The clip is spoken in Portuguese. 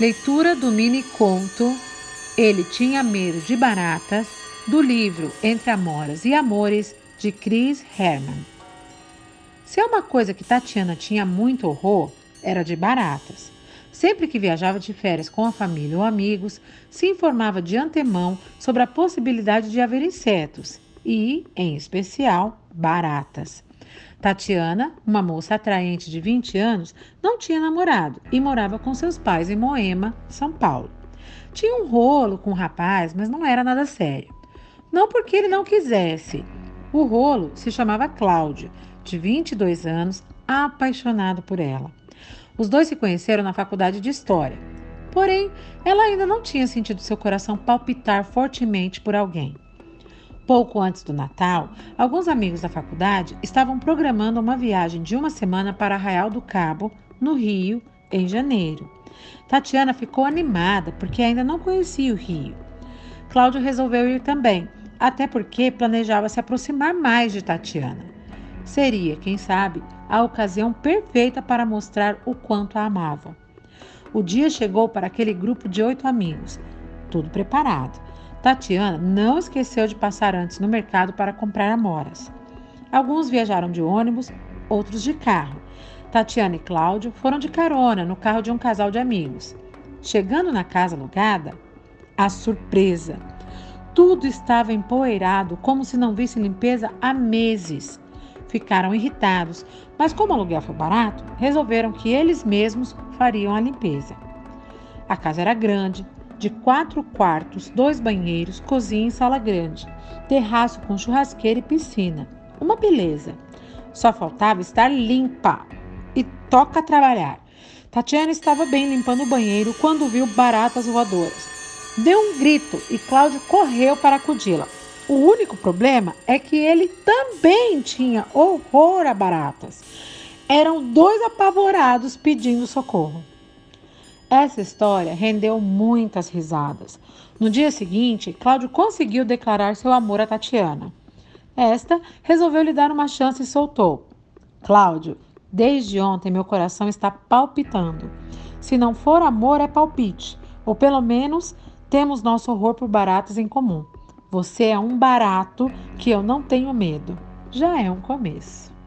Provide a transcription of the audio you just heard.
Leitura do mini conto Ele Tinha Medo de Baratas, do livro Entre Amoras e Amores, de Chris Herman. Se é uma coisa que Tatiana tinha muito horror, era de baratas. Sempre que viajava de férias com a família ou amigos, se informava de antemão sobre a possibilidade de haver insetos e, em especial, baratas. Tatiana, uma moça atraente de 20 anos, não tinha namorado e morava com seus pais em Moema, São Paulo. Tinha um rolo com o rapaz, mas não era nada sério. Não porque ele não quisesse. O rolo se chamava Cláudio, de 22 anos, apaixonado por ela. Os dois se conheceram na faculdade de História. Porém, ela ainda não tinha sentido seu coração palpitar fortemente por alguém. Pouco antes do Natal, alguns amigos da faculdade estavam programando uma viagem de uma semana para Arraial do Cabo, no Rio, em janeiro. Tatiana ficou animada porque ainda não conhecia o Rio. Cláudio resolveu ir também, até porque planejava se aproximar mais de Tatiana. Seria, quem sabe, a ocasião perfeita para mostrar o quanto a amava. O dia chegou para aquele grupo de oito amigos, tudo preparado. Tatiana não esqueceu de passar antes no mercado para comprar amoras. Alguns viajaram de ônibus, outros de carro. Tatiana e Cláudio foram de carona no carro de um casal de amigos. Chegando na casa alugada, a surpresa. Tudo estava empoeirado, como se não visse limpeza há meses. Ficaram irritados, mas como o aluguel foi barato, resolveram que eles mesmos fariam a limpeza. A casa era grande, de quatro quartos, dois banheiros, cozinha e sala grande, terraço com churrasqueira e piscina. Uma beleza. Só faltava estar limpa. E toca trabalhar. Tatiana estava bem limpando o banheiro quando viu baratas voadoras. Deu um grito e Cláudio correu para acudi-la. O único problema é que ele também tinha horror a baratas. Eram dois apavorados pedindo socorro. Essa história rendeu muitas risadas. No dia seguinte, Cláudio conseguiu declarar seu amor a Tatiana. Esta resolveu lhe dar uma chance e soltou: Cláudio, desde ontem meu coração está palpitando. Se não for amor, é palpite. Ou pelo menos temos nosso horror por baratas em comum. Você é um barato que eu não tenho medo. Já é um começo.